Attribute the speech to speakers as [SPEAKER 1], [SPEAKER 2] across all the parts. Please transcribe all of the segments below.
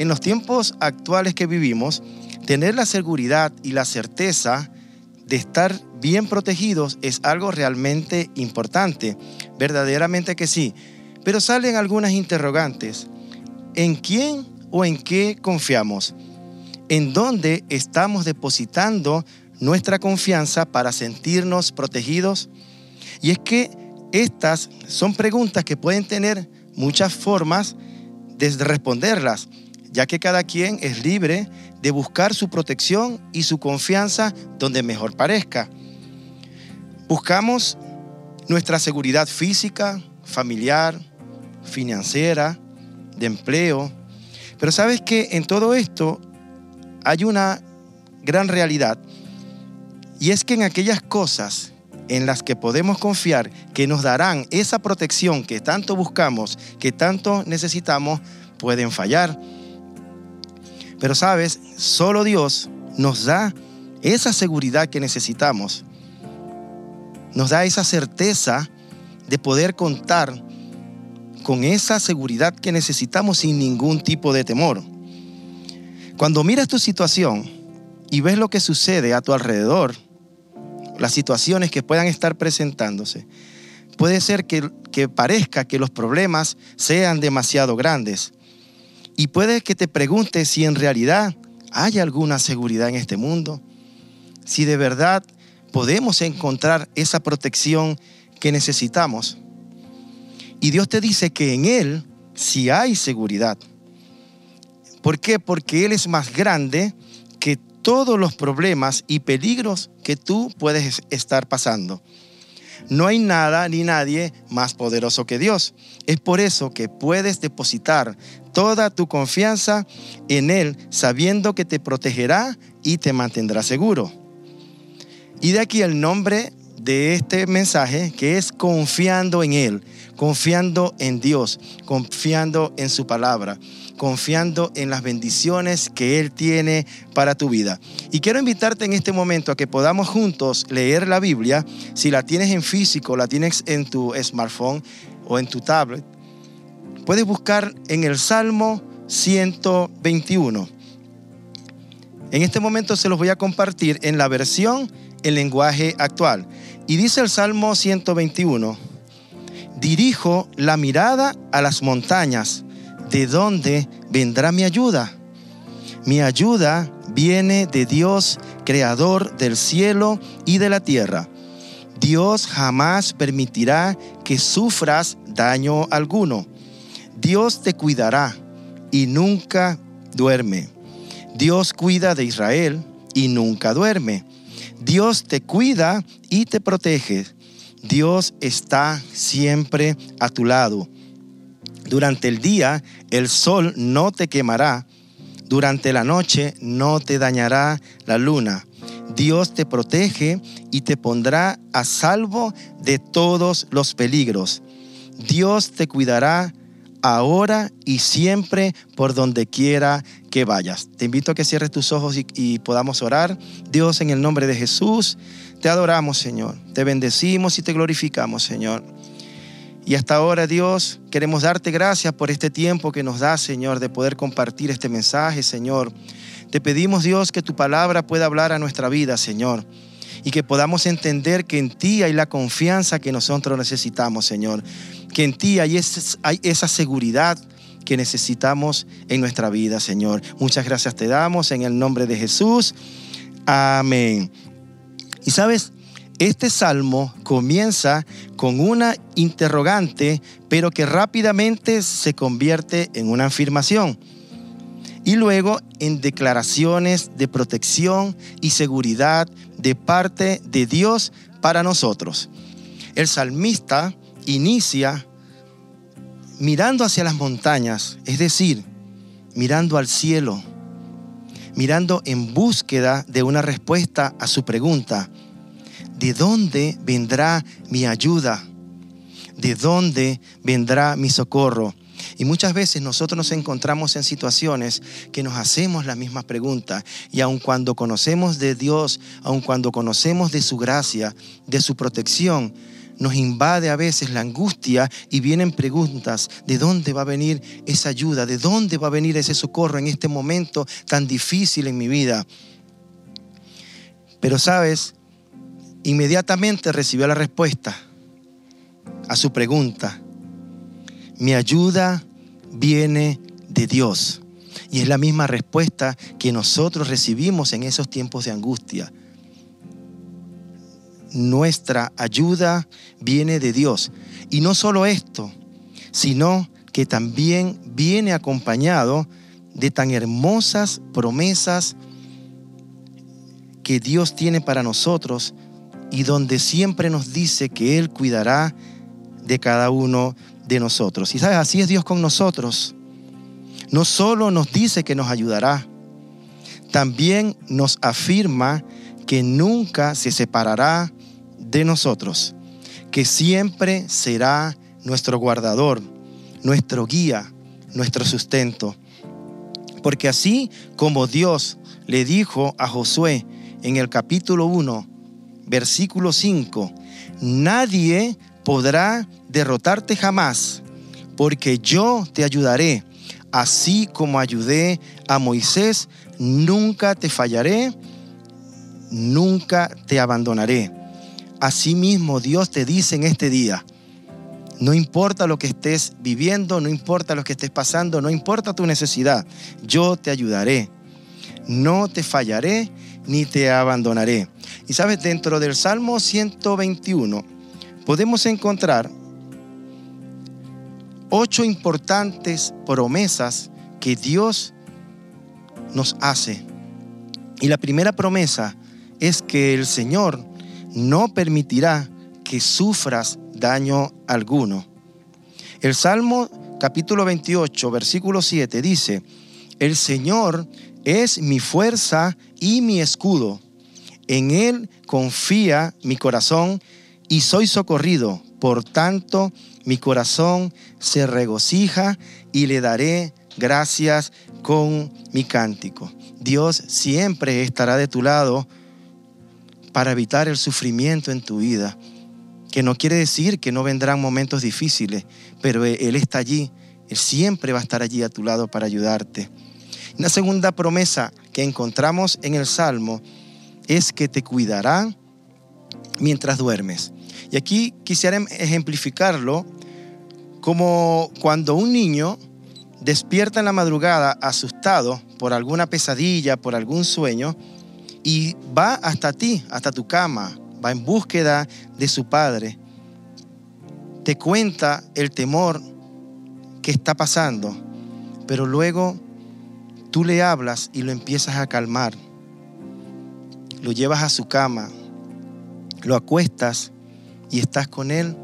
[SPEAKER 1] en los tiempos actuales que vivimos, tener la seguridad y la certeza de estar bien protegidos es algo realmente importante, verdaderamente que sí. Pero salen algunas interrogantes. ¿En quién o en qué confiamos? ¿En dónde estamos depositando nuestra confianza para sentirnos protegidos? Y es que estas son preguntas que pueden tener muchas formas de responderlas, ya que cada quien es libre de buscar su protección y su confianza donde mejor parezca. Buscamos nuestra seguridad física, familiar, financiera, de empleo. Pero sabes que en todo esto hay una gran realidad y es que en aquellas cosas en las que podemos confiar que nos darán esa protección que tanto buscamos, que tanto necesitamos, pueden fallar. Pero sabes, solo Dios nos da esa seguridad que necesitamos. Nos da esa certeza de poder contar con esa seguridad que necesitamos sin ningún tipo de temor. Cuando miras tu situación y ves lo que sucede a tu alrededor, las situaciones que puedan estar presentándose, puede ser que, que parezca que los problemas sean demasiado grandes y puede que te preguntes si en realidad hay alguna seguridad en este mundo, si de verdad podemos encontrar esa protección que necesitamos. Y Dios te dice que en Él sí hay seguridad. ¿Por qué? Porque Él es más grande que todos los problemas y peligros que tú puedes estar pasando. No hay nada ni nadie más poderoso que Dios. Es por eso que puedes depositar toda tu confianza en Él, sabiendo que te protegerá y te mantendrá seguro. Y de aquí el nombre de este mensaje, que es confiando en Él, confiando en Dios, confiando en su palabra confiando en las bendiciones que Él tiene para tu vida. Y quiero invitarte en este momento a que podamos juntos leer la Biblia, si la tienes en físico, la tienes en tu smartphone o en tu tablet. Puedes buscar en el Salmo 121. En este momento se los voy a compartir en la versión en lenguaje actual. Y dice el Salmo 121, dirijo la mirada a las montañas ¿de dónde vendrá mi ayuda? Mi ayuda viene de Dios, creador del cielo y de la tierra. Dios jamás permitirá que sufras daño alguno. Dios te cuidará y nunca duerme. Dios cuida de Israel y nunca duerme. Dios te cuida y te protege. Dios está siempre a tu lado. Durante el día el sol no te quemará, durante la noche no te dañará la luna. Dios te protege y te pondrá a salvo de todos los peligros. Dios te cuidará ahora y siempre por donde quiera que vayas. Te invito a que cierres tus ojos y, y, podamos orar. Dios, en el nombre de Jesús, te adoramos, Señor. Te bendecimos y te glorificamos, Señor. Y hasta ahora, Dios, queremos darte gracias por este tiempo que nos da, Señor, de poder compartir este mensaje, Señor. Te pedimos, Dios, que tu palabra pueda hablar a nuestra vida, Señor. Y que podamos entender que en ti hay la confianza que nosotros necesitamos, Señor. Que en ti hay, esa seguridad que necesitamos en nuestra vida, Señor. Muchas gracias te damos en el nombre de Jesús. Amén. Y sabes, este salmo comienza con una interrogante, pero que rápidamente se convierte en una afirmación. Y luego en declaraciones de protección y seguridad de parte de Dios para nosotros. El salmista inicia mirando hacia las montañas, es decir, mirando al cielo, mirando en búsqueda de una respuesta a su pregunta, ¿de dónde vendrá mi ayuda? ¿De dónde vendrá mi socorro? Y muchas veces nosotros nos encontramos en situaciones que nos hacemos la misma pregunta. Y aun cuando conocemos de Dios, aun cuando conocemos de su gracia, de su protección, nos invade a veces la angustia y vienen preguntas, ¿de dónde va a venir esa ayuda? ¿De dónde va a venir ese socorro en este momento tan difícil en mi vida? Pero sabes, inmediatamente recibió la respuesta a su pregunta. Mi ayuda viene de Dios. Y es la misma respuesta que nosotros recibimos en esos tiempos de angustia. Nuestra ayuda viene de Dios. Y no solo esto, sino que también viene acompañado de tan hermosas promesas que Dios tiene para nosotros y donde siempre nos dice que Él cuidará de cada uno de nosotros. Y sabes, así es Dios con nosotros. No solo nos dice que nos ayudará, también nos afirma que nunca se separará de nosotros, que siempre será nuestro guardador, nuestro guía, nuestro sustento. Porque así como Dios le dijo a Josué en el capítulo 1, versículo 5, nadie podrá derrotarte jamás, porque yo te ayudaré, así como ayudé a Moisés, nunca te fallaré, nunca te abandonaré. Asimismo Dios te dice en este día, no importa lo que estés viviendo, no importa lo que estés pasando, no importa tu necesidad, yo te ayudaré. No te fallaré ni te abandonaré. Y sabes, dentro del Salmo 121 podemos encontrar ocho importantes promesas que Dios nos hace. Y la primera promesa es que el Señor no permitirá que sufras daño alguno. El Salmo capítulo 28, versículo 7 dice, el Señor es mi fuerza y mi escudo. En Él confía mi corazón y soy socorrido. Por tanto, mi corazón se regocija y le daré gracias con mi cántico. Dios siempre estará de tu lado para evitar el sufrimiento en tu vida. Que no quiere decir que no vendrán momentos difíciles, pero Él está allí. Él siempre va a estar allí a tu lado para ayudarte. Una segunda promesa que encontramos en el Salmo es que te cuidará mientras duermes. Y aquí quisiera ejemplificarlo como cuando un niño despierta en la madrugada asustado por alguna pesadilla, por algún sueño, y va hasta ti, hasta tu cama, va en búsqueda de su padre. Te cuenta el temor que está pasando, pero luego tú le hablas y lo empiezas a calmar. Lo llevas a su cama, lo acuestas y estás con él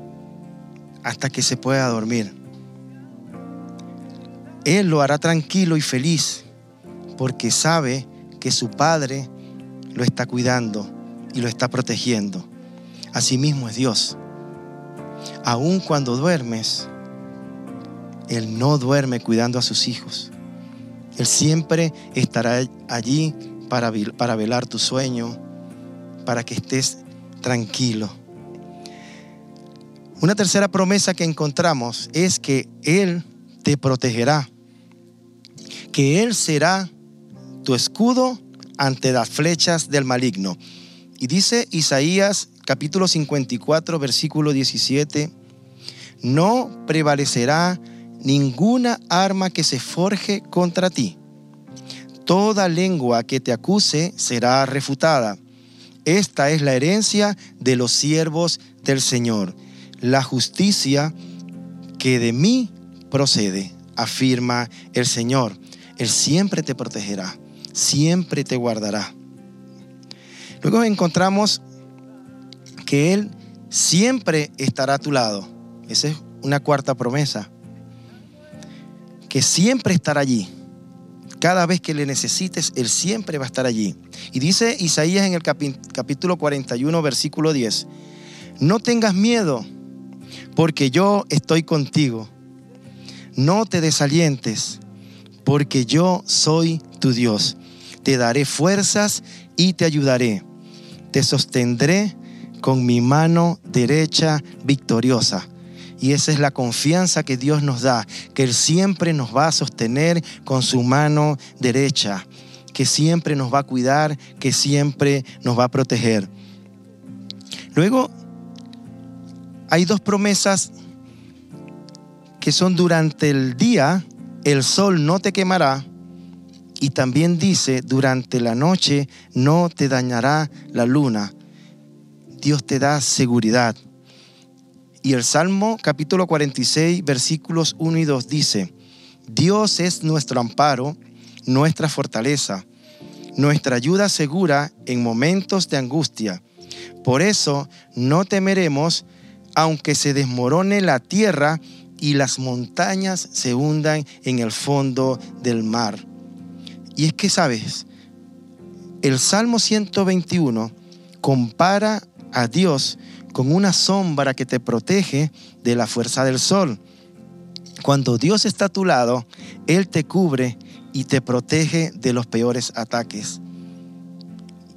[SPEAKER 1] hasta que se pueda dormir. Él lo hará tranquilo y feliz porque sabe que su padre lo está cuidando y lo está protegiendo. Asimismo es Dios. Aun cuando duermes, Él no duerme cuidando a sus hijos. Él siempre estará allí para, para velar tu sueño, para que estés tranquilo. Una tercera promesa que encontramos es que Él te protegerá, que Él será tu escudo ante las flechas del maligno. Y dice Isaías capítulo 54, versículo 17, no prevalecerá ninguna arma que se forje contra ti. Toda lengua que te acuse será refutada. Esta es la herencia de los siervos del Señor, la justicia que de mí procede, afirma el Señor. Él siempre te protegerá siempre te guardará. Luego encontramos que Él siempre estará a tu lado. Esa es una cuarta promesa. Que siempre estará allí. Cada vez que le necesites, Él siempre va a estar allí. Y dice Isaías en el capítulo 41, versículo 10, no tengas miedo, porque yo estoy contigo. No te desalientes, porque yo soy tu Dios te daré fuerzas y te ayudaré. Te sostendré con mi mano derecha victoriosa. Y esa es la confianza que Dios nos da, que Él siempre nos va a sostener con su mano derecha, que siempre nos va a cuidar, que siempre nos va a proteger. Luego, hay dos promesas que son durante el día, el sol no te quemará, y también dice, durante la noche no te dañará la luna. Dios te da seguridad. Y el Salmo capítulo 46 versículos 1 y 2 dice, Dios es nuestro amparo, nuestra fortaleza, nuestra ayuda segura en momentos de angustia. Por eso no temeremos aunque se desmorone la tierra y las montañas se hundan en el fondo del mar. Y es que, ¿sabes? El Salmo 121 compara a Dios con una sombra que te protege de la fuerza del sol. Cuando Dios está a tu lado, Él te cubre y te protege de los peores ataques.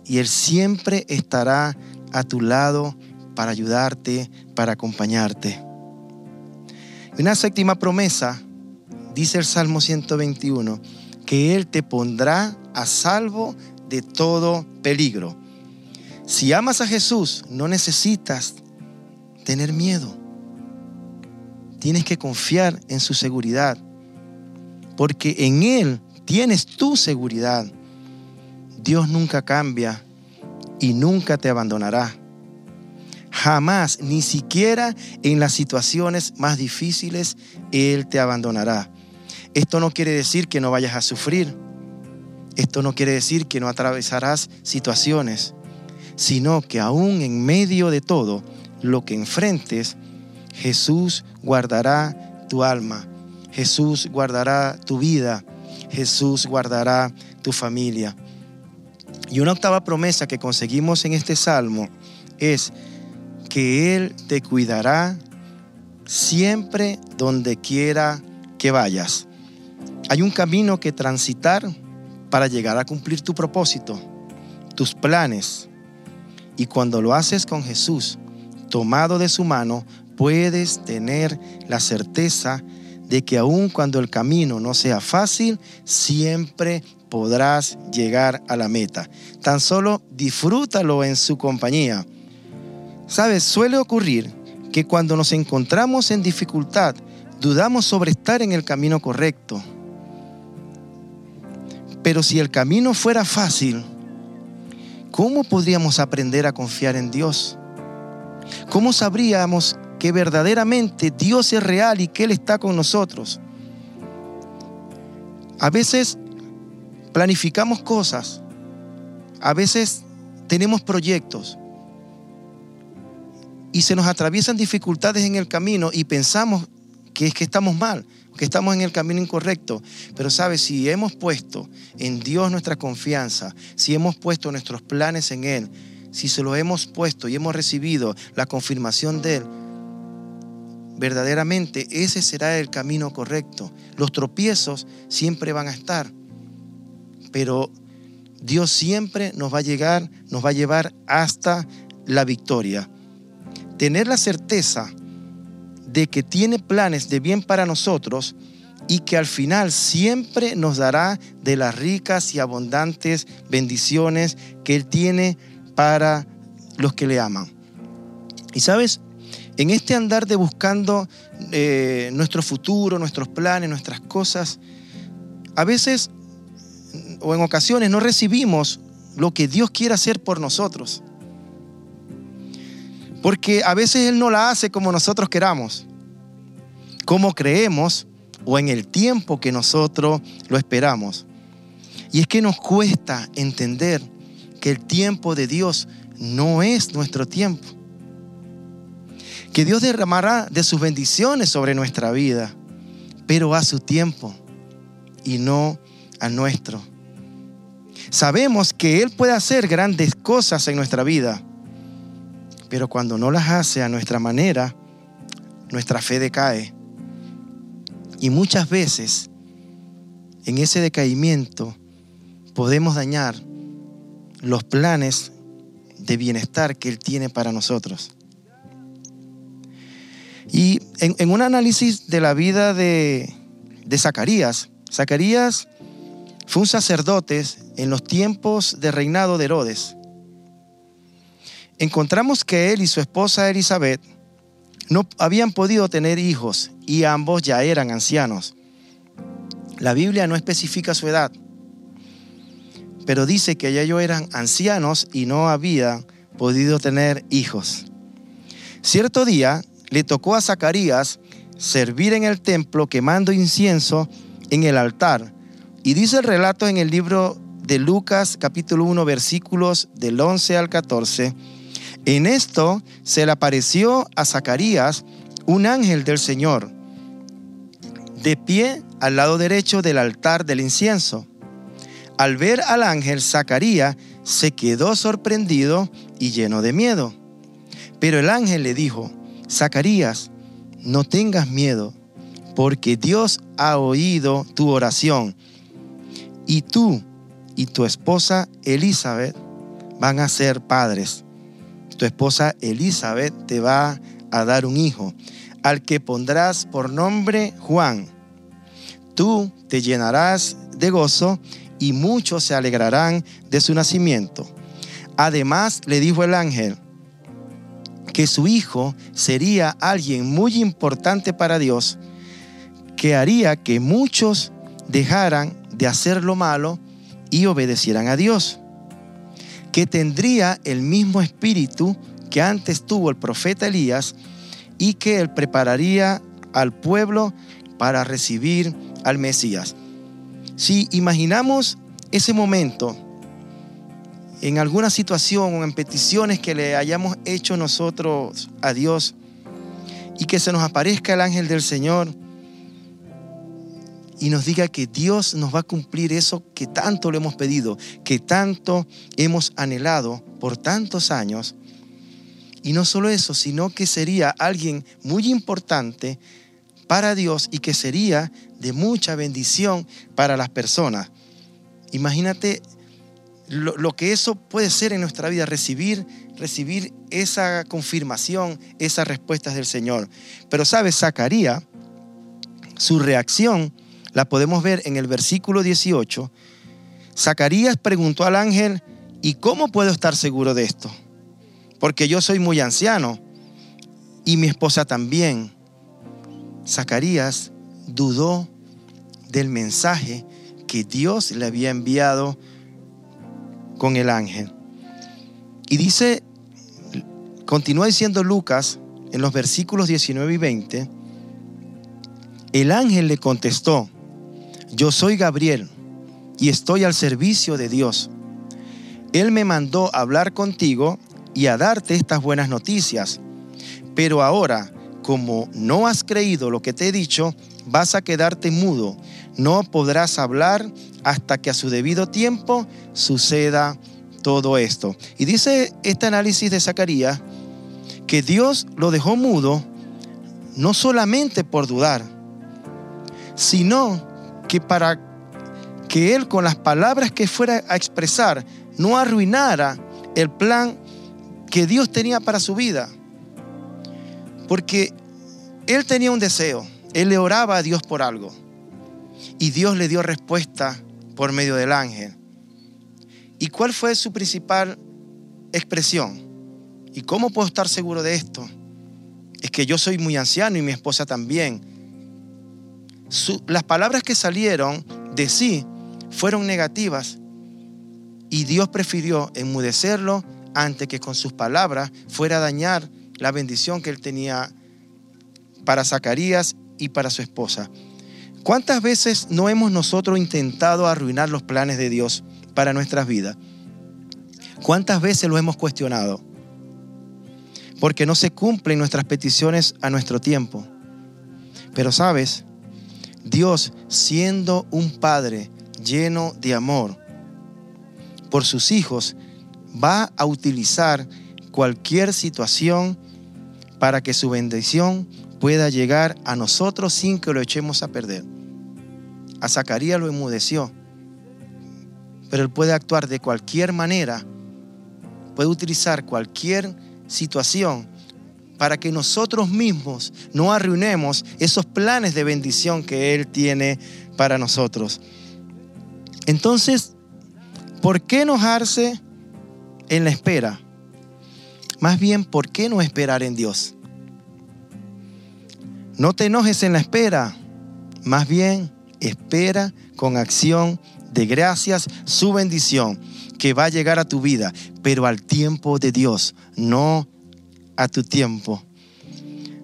[SPEAKER 1] Y Él siempre estará a tu lado para ayudarte, para acompañarte. Una séptima promesa, dice el Salmo 121, que Él te pondrá a salvo de todo peligro. Si amas a Jesús, no necesitas tener miedo. Tienes que confiar en su seguridad, porque en Él tienes tu seguridad. Dios nunca cambia y nunca te abandonará. Jamás, ni siquiera en las situaciones más difíciles, Él te abandonará. Esto no quiere decir que no vayas a sufrir. Esto no quiere decir que no atravesarás situaciones sino que aún en medio de todo lo que enfrentes, Jesús guardará tu alma, Jesús guardará tu vida, Jesús guardará tu familia. Y una octava promesa que conseguimos en este salmo es que Él te cuidará siempre donde quiera que vayas. Hay un camino que transitar para llegar a cumplir tu propósito, tus planes, y cuando lo haces con Jesús, tomado de su mano, puedes tener la certeza de que aun cuando el camino no sea fácil, siempre podrás llegar a la meta. Tan solo disfrútalo en su compañía. Sabes, suele ocurrir que cuando nos encontramos en dificultad, dudamos sobre estar en el camino correcto. Pero si el camino fuera fácil, ¿cómo podríamos aprender a confiar en Dios? ¿Cómo sabríamos que verdaderamente Dios es real y que Él está con nosotros? A veces planificamos cosas, a veces tenemos proyectos y se nos atraviesan dificultades en el camino y pensamos que es que estamos mal que estamos en el camino incorrecto. Pero sabes, si hemos puesto en Dios nuestra confianza, si hemos puesto nuestros planes en Él, si se lo hemos puesto y hemos recibido la confirmación de Él, verdaderamente ese será el camino correcto. Los tropiezos siempre van a estar, pero Dios siempre nos va a llegar, nos va a llevar hasta la victoria. Tener la certeza de que tiene planes de bien para nosotros y que al final siempre nos dará de las ricas y abundantes bendiciones que Él tiene para los que le aman. Y sabes, en este andar de buscando eh, nuestro futuro, nuestros planes, nuestras cosas, a veces o en ocasiones no recibimos lo que Dios quiere hacer por nosotros. Porque a veces Él no la hace como nosotros queramos, como creemos o en el tiempo que nosotros lo esperamos. Y es que nos cuesta entender que el tiempo de Dios no es nuestro tiempo. Que Dios derramará de sus bendiciones sobre nuestra vida, pero a su tiempo y no a nuestro. Sabemos que Él puede hacer grandes cosas en nuestra vida, pero cuando no las hace a nuestra manera, nuestra fe decae. Y muchas veces en ese decaimiento podemos dañar los planes de bienestar que Él tiene para nosotros. Y en, un análisis de la vida de, Zacarías, Zacarías fue un sacerdote en los tiempos de reinado de Herodes. Encontramos que él y su esposa Elizabeth no habían podido tener hijos y ambos ya eran ancianos. La Biblia no especifica su edad, pero dice que ya ellos eran ancianos y no habían podido tener hijos. Cierto día le tocó a Zacarías servir en el templo quemando incienso en el altar. Y dice el relato en el libro de Lucas capítulo 1 versículos del 11 al 14. En esto se le apareció a Zacarías un ángel del Señor, de pie al lado derecho del altar del incienso. Al ver al ángel, Zacarías se quedó sorprendido y lleno de miedo. Pero el ángel le dijo, Zacarías, no tengas miedo, porque Dios ha oído tu oración. Y tú y tu esposa Elizabeth van a ser padres. Tu esposa Elizabeth te va a dar un hijo, al que pondrás por nombre Juan. Tú te llenarás de gozo y muchos se alegrarán de su nacimiento. Además le dijo el ángel, que su hijo sería alguien muy importante para Dios, que haría que muchos dejaran de hacer lo malo y obedecieran a Dios, que tendría el mismo espíritu que antes tuvo el profeta Elías y que él prepararía al pueblo para recibir al Mesías. Si imaginamos ese momento, en alguna situación o en peticiones que le hayamos hecho nosotros a Dios y que se nos aparezca el ángel del Señor y nos diga que Dios nos va a cumplir eso que tanto le hemos pedido, que tanto hemos anhelado por tantos años. Y no solo eso, sino que sería alguien muy importante para Dios y que sería de mucha bendición para las personas. Imagínate lo, que eso puede ser en nuestra vida, recibir, recibir esa confirmación, esas respuestas del Señor. Pero sabes, Zacarías, su reacción la podemos ver en el versículo 18. Zacarías preguntó al ángel, ¿y cómo puedo estar seguro de esto? Porque yo soy muy anciano y mi esposa también. Zacarías dudó del mensaje que Dios le había enviado con el ángel. Y dice, continúa diciendo Lucas en los versículos 19 y 20, el ángel le contestó, yo soy Gabriel y estoy al servicio de Dios. Él me mandó a hablar contigo y a darte estas buenas noticias. Pero ahora, como no has creído lo que te he dicho, vas a quedarte mudo. No podrás hablar hasta que a su debido tiempo suceda todo esto. Y dice este análisis de Zacarías que Dios lo dejó mudo no solamente por dudar, sino que para que él con las palabras que fuera a expresar no arruinara el plan que Dios tenía para su vida. Porque él tenía un deseo, él le oraba a Dios por algo y Dios le dio respuesta por medio del ángel. ¿Y cuál fue su principal expresión? ¿Y cómo puedo estar seguro de esto? Es que yo soy muy anciano y mi esposa también. Las palabras que salieron de sí fueron negativas y Dios prefirió enmudecerlo antes que con sus palabras fuera a dañar la bendición que él tenía para Zacarías y para su esposa. ¿Cuántas veces no hemos nosotros intentado arruinar los planes de Dios para nuestras vidas? ¿Cuántas veces lo hemos cuestionado? Porque no se cumplen nuestras peticiones a nuestro tiempo. Pero sabes, Dios siendo un Padre lleno de amor por sus hijos, va a utilizar cualquier situación para que su bendición pueda llegar a nosotros sin que lo echemos a perder. A Zacarías lo enmudeció, pero él puede actuar de cualquier manera puede utilizar cualquier situación para que nosotros mismos no arruinemos esos planes de bendición que Él tiene para nosotros. Entonces, ¿por qué enojarse en la espera? Más bien, ¿por qué no esperar en Dios? No te enojes en la espera, más bien espera con acción de gracias su bendición que va a llegar a tu vida, pero al tiempo de Dios, no a tu tiempo.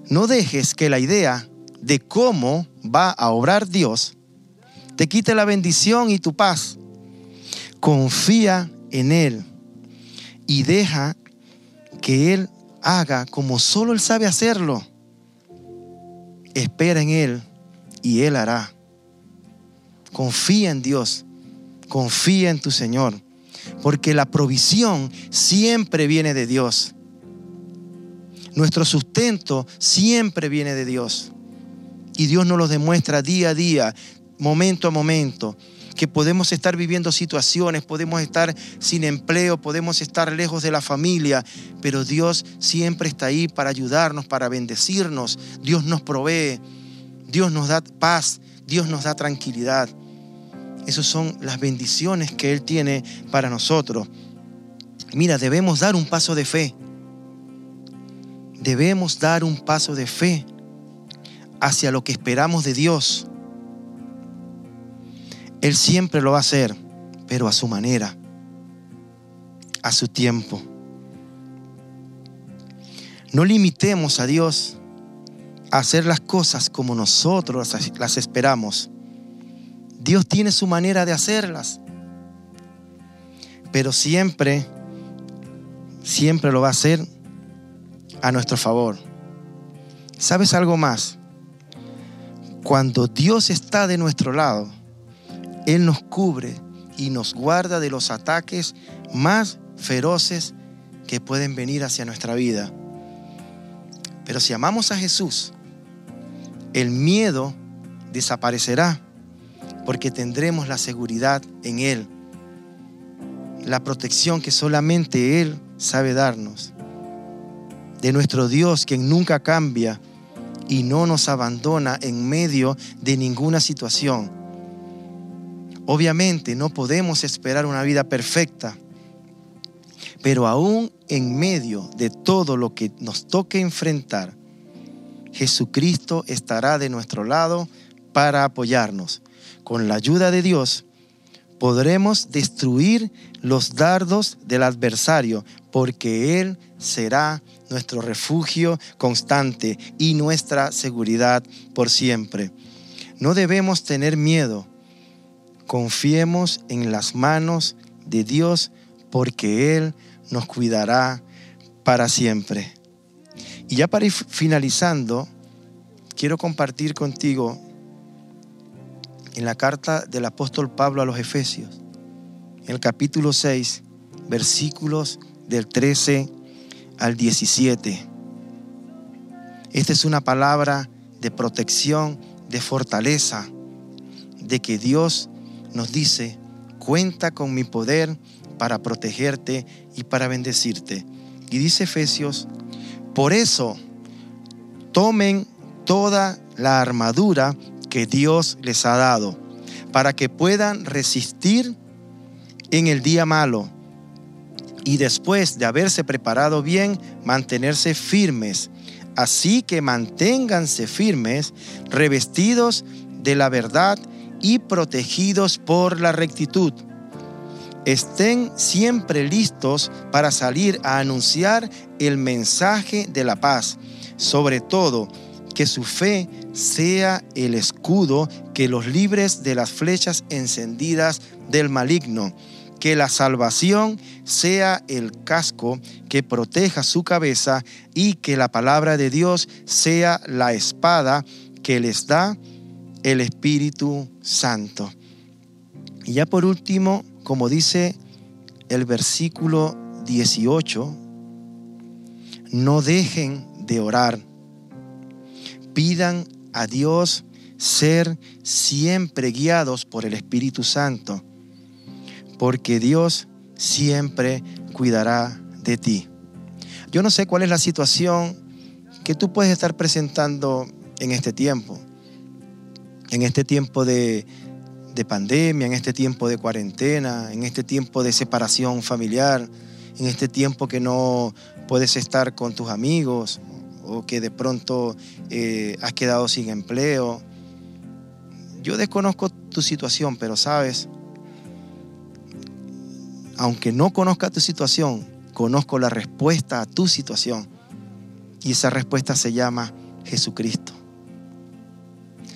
[SPEAKER 1] No dejes que la idea de cómo va a obrar Dios te quite la bendición y tu paz. Confía en Él y deja que Él haga como solo Él sabe hacerlo. Espera en Él y Él hará. Confía en Dios, confía en tu Señor, porque la provisión siempre viene de Dios. Nuestro sustento siempre viene de Dios. Y Dios nos lo demuestra día a día, momento a momento, que podemos estar viviendo situaciones, podemos estar sin empleo, podemos estar lejos de la familia, pero Dios siempre está ahí para ayudarnos, para bendecirnos. Dios nos provee, Dios nos da paz, Dios nos da tranquilidad. Esas son las bendiciones que Él tiene para nosotros. Mira, debemos dar un paso de fe debemos dar un paso de fe hacia lo que esperamos de Dios. Él siempre lo va a hacer, pero a su manera, a su tiempo. No limitemos a Dios a hacer las cosas como nosotros las esperamos. Dios tiene su manera de hacerlas, pero siempre, siempre lo va a hacer a nuestro favor. ¿Sabes algo más? Cuando Dios está de nuestro lado, Él nos cubre y nos guarda de los ataques más feroces que pueden venir hacia nuestra vida. Pero si amamos a Jesús, el miedo desaparecerá porque tendremos la seguridad en Él, la protección que solamente Él sabe darnos de nuestro Dios, quien nunca cambia y no nos abandona en medio de ninguna situación. Obviamente no podemos esperar una vida perfecta, pero aún en medio de todo lo que nos toque enfrentar, Jesucristo estará de nuestro lado para apoyarnos. Con la ayuda de Dios podremos destruir los dardos del adversario, porque Él será nuestro refugio constante y nuestra seguridad por siempre. No debemos tener miedo. Confiemos en las manos de Dios porque Él nos cuidará para siempre. Y ya para ir finalizando, quiero compartir contigo en la carta del apóstol Pablo a los Efesios, en el capítulo 6, versículos del 13 al 17. Esta es una palabra de protección, de fortaleza, de que Dios nos dice, cuenta con mi poder para protegerte y para bendecirte. Y dice Efesios, por eso tomen toda la armadura que Dios les ha dado, para que puedan resistir en el día malo y después de haberse preparado bien, mantenerse firmes. Así que manténganse firmes, revestidos de la verdad y protegidos por la rectitud. Estén siempre listos para salir a anunciar el mensaje de la paz. Sobre todo, que su fe sea el escudo que los libres de las flechas encendidas del maligno que la salvación sea el casco que proteja su cabeza y que la palabra de Dios sea la espada que les da el Espíritu Santo. Y ya por último, como dice el versículo 18, no dejen de orar. Pidan a Dios ser siempre guiados por el Espíritu Santo porque Dios siempre cuidará de ti. Yo no sé cuál es la situación que tú puedes estar presentando en este tiempo, en este tiempo de, de pandemia, en este tiempo de cuarentena, en este tiempo de separación familiar, en este tiempo que no puedes estar con tus amigos o que de pronto eh, has quedado sin empleo. Yo desconozco tu situación, pero sabes, aunque no conozca tu situación, conozco la respuesta a tu situación. Y esa respuesta se llama Jesucristo.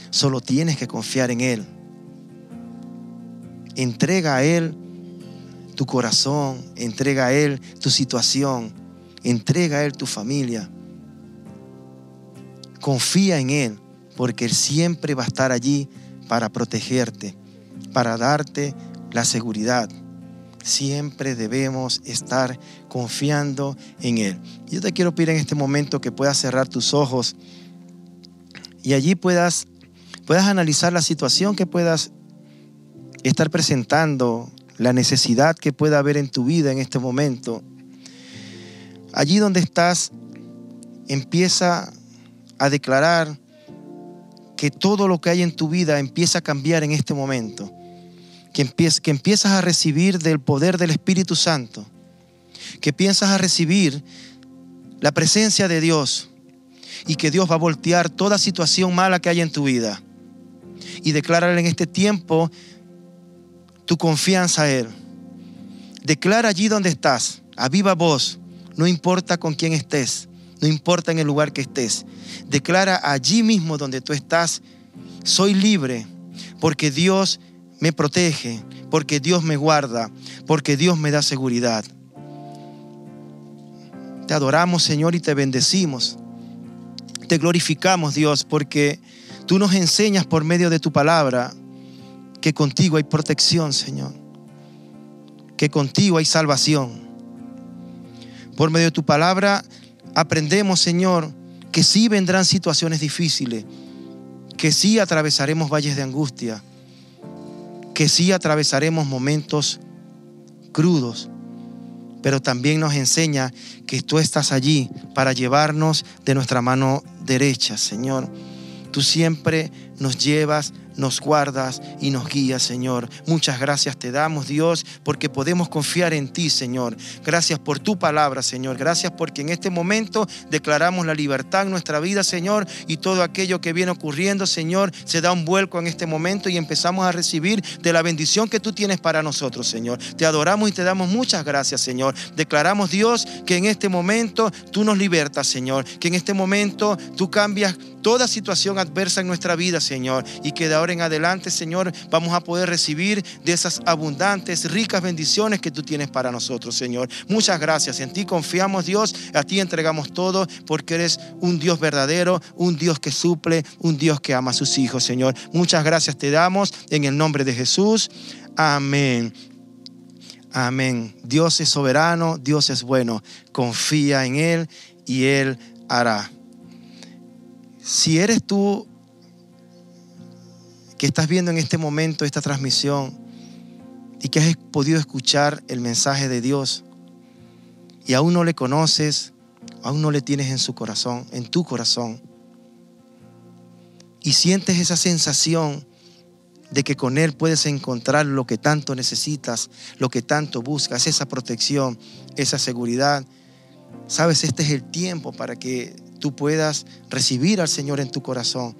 [SPEAKER 1] Solo tienes que confiar en Él. Entrega a Él tu corazón, entrega a Él tu situación, entrega a Él tu familia. Confía en Él, porque Él siempre va a estar allí para protegerte, para darte la seguridad. Siempre debemos estar confiando en Él. Yo te quiero pedir en este momento que puedas cerrar tus ojos y allí puedas, puedas analizar la situación que puedas estar presentando la necesidad que pueda haber en tu vida en este momento. Allí donde estás, empieza a declarar que todo lo que hay en tu vida empieza a cambiar en este momento. Que, que empiezas a recibir del poder del Espíritu Santo. Que piensas a recibir la presencia de Dios y que Dios va a voltear toda situación mala que hay en tu vida. Y declarar en este tiempo tu confianza a Él. Declara allí donde estás, a viva voz, no importa con quién estés, no importa en el lugar que estés. Declara allí mismo donde tú estás, soy libre porque Dios me protege, porque Dios me guarda, porque Dios me da seguridad. Te adoramos, Señor, y te bendecimos. Te glorificamos, Dios, porque tú nos enseñas por medio de tu palabra que contigo hay protección, Señor, que contigo hay salvación. Por medio de tu palabra aprendemos, Señor, que sí vendrán situaciones difíciles, que sí atravesaremos valles de angustia, que sí atravesaremos momentos crudos, pero también nos enseña que tú estás allí para llevarnos de nuestra mano derecha, Señor. Tú siempre nos llevas nos guardas y nos guías, Señor. Muchas gracias te damos, Dios, porque podemos confiar en ti, Señor. Gracias por tu palabra, Señor. Gracias porque en este momento declaramos la libertad en nuestra vida, Señor, y todo aquello que viene ocurriendo, Señor, se da un vuelco en este momento y empezamos a recibir de la bendición que tú tienes para nosotros, Señor. Te adoramos y te damos muchas gracias, Señor. Declaramos, Dios, que en este momento tú nos libertas, Señor. Que en este momento tú cambias toda situación adversa en nuestra vida, Señor, y que de en adelante, Señor, vamos a poder recibir de esas abundantes, ricas bendiciones que tú tienes para nosotros, Señor. Muchas gracias. En ti confiamos, Dios. A ti entregamos todo porque eres un Dios verdadero, un Dios que suple, un Dios que ama a sus hijos, Señor. Muchas gracias te damos en el nombre de Jesús. Amén. Amén. Dios es soberano, Dios es bueno. Confía en Él y Él hará. Si eres tú que estás viendo en este momento esta transmisión y que has podido escuchar el mensaje de Dios y aún no le conoces, aún no le tienes en su corazón, en tu corazón, y sientes esa sensación de que con Él puedes encontrar lo que tanto necesitas, lo que tanto buscas, esa protección, esa seguridad. Sabes, este es el tiempo para que tú puedas recibir al Señor en tu corazón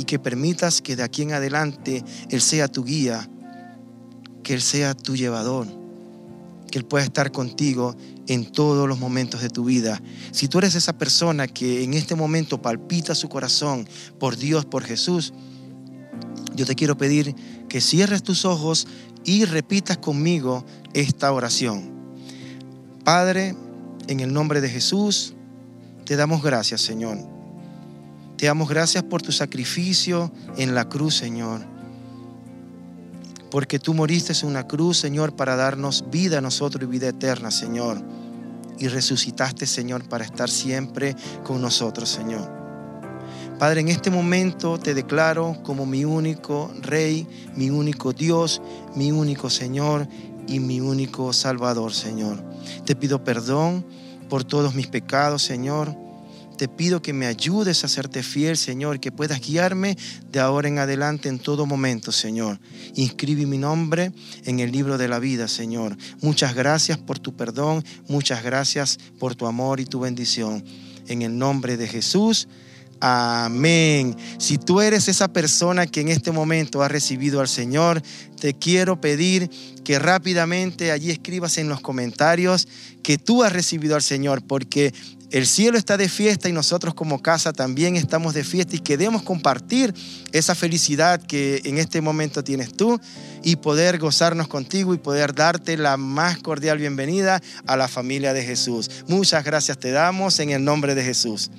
[SPEAKER 1] y que permitas que de aquí en adelante Él sea tu guía, que Él sea tu llevador, que Él pueda estar contigo en todos los momentos de tu vida. Si tú eres esa persona que en este momento palpita su corazón por Dios, por Jesús, yo te quiero pedir que cierres tus ojos y repitas conmigo esta oración. Padre, en el nombre de Jesús, te damos gracias, Señor te damos gracias por tu sacrificio en la cruz, Señor. Porque tú moriste en una cruz, Señor, para darnos vida a nosotros y vida eterna, Señor. Y resucitaste, Señor, para estar siempre con nosotros, Señor. Padre, en este momento te declaro como mi único Rey, mi único Dios, mi único Señor y mi único Salvador, Señor. Te pido perdón por todos mis pecados, Señor. Te pido que me ayudes a serte fiel, Señor, que puedas guiarme de ahora en adelante en todo momento, Señor. Inscribe mi nombre en el libro de la vida, Señor. Muchas gracias por tu perdón, muchas gracias por tu amor y tu bendición. En el nombre de Jesús. Amén. Si tú eres esa persona que en este momento ha recibido al Señor, te quiero pedir que rápidamente allí escribas en los comentarios que tú has recibido al Señor, porque el cielo está de fiesta y nosotros como casa también estamos de fiesta y queremos compartir esa felicidad que en este momento tienes tú y poder gozarnos contigo y poder darte la más cordial bienvenida a la familia de Jesús. Muchas gracias te damos en el nombre de Jesús.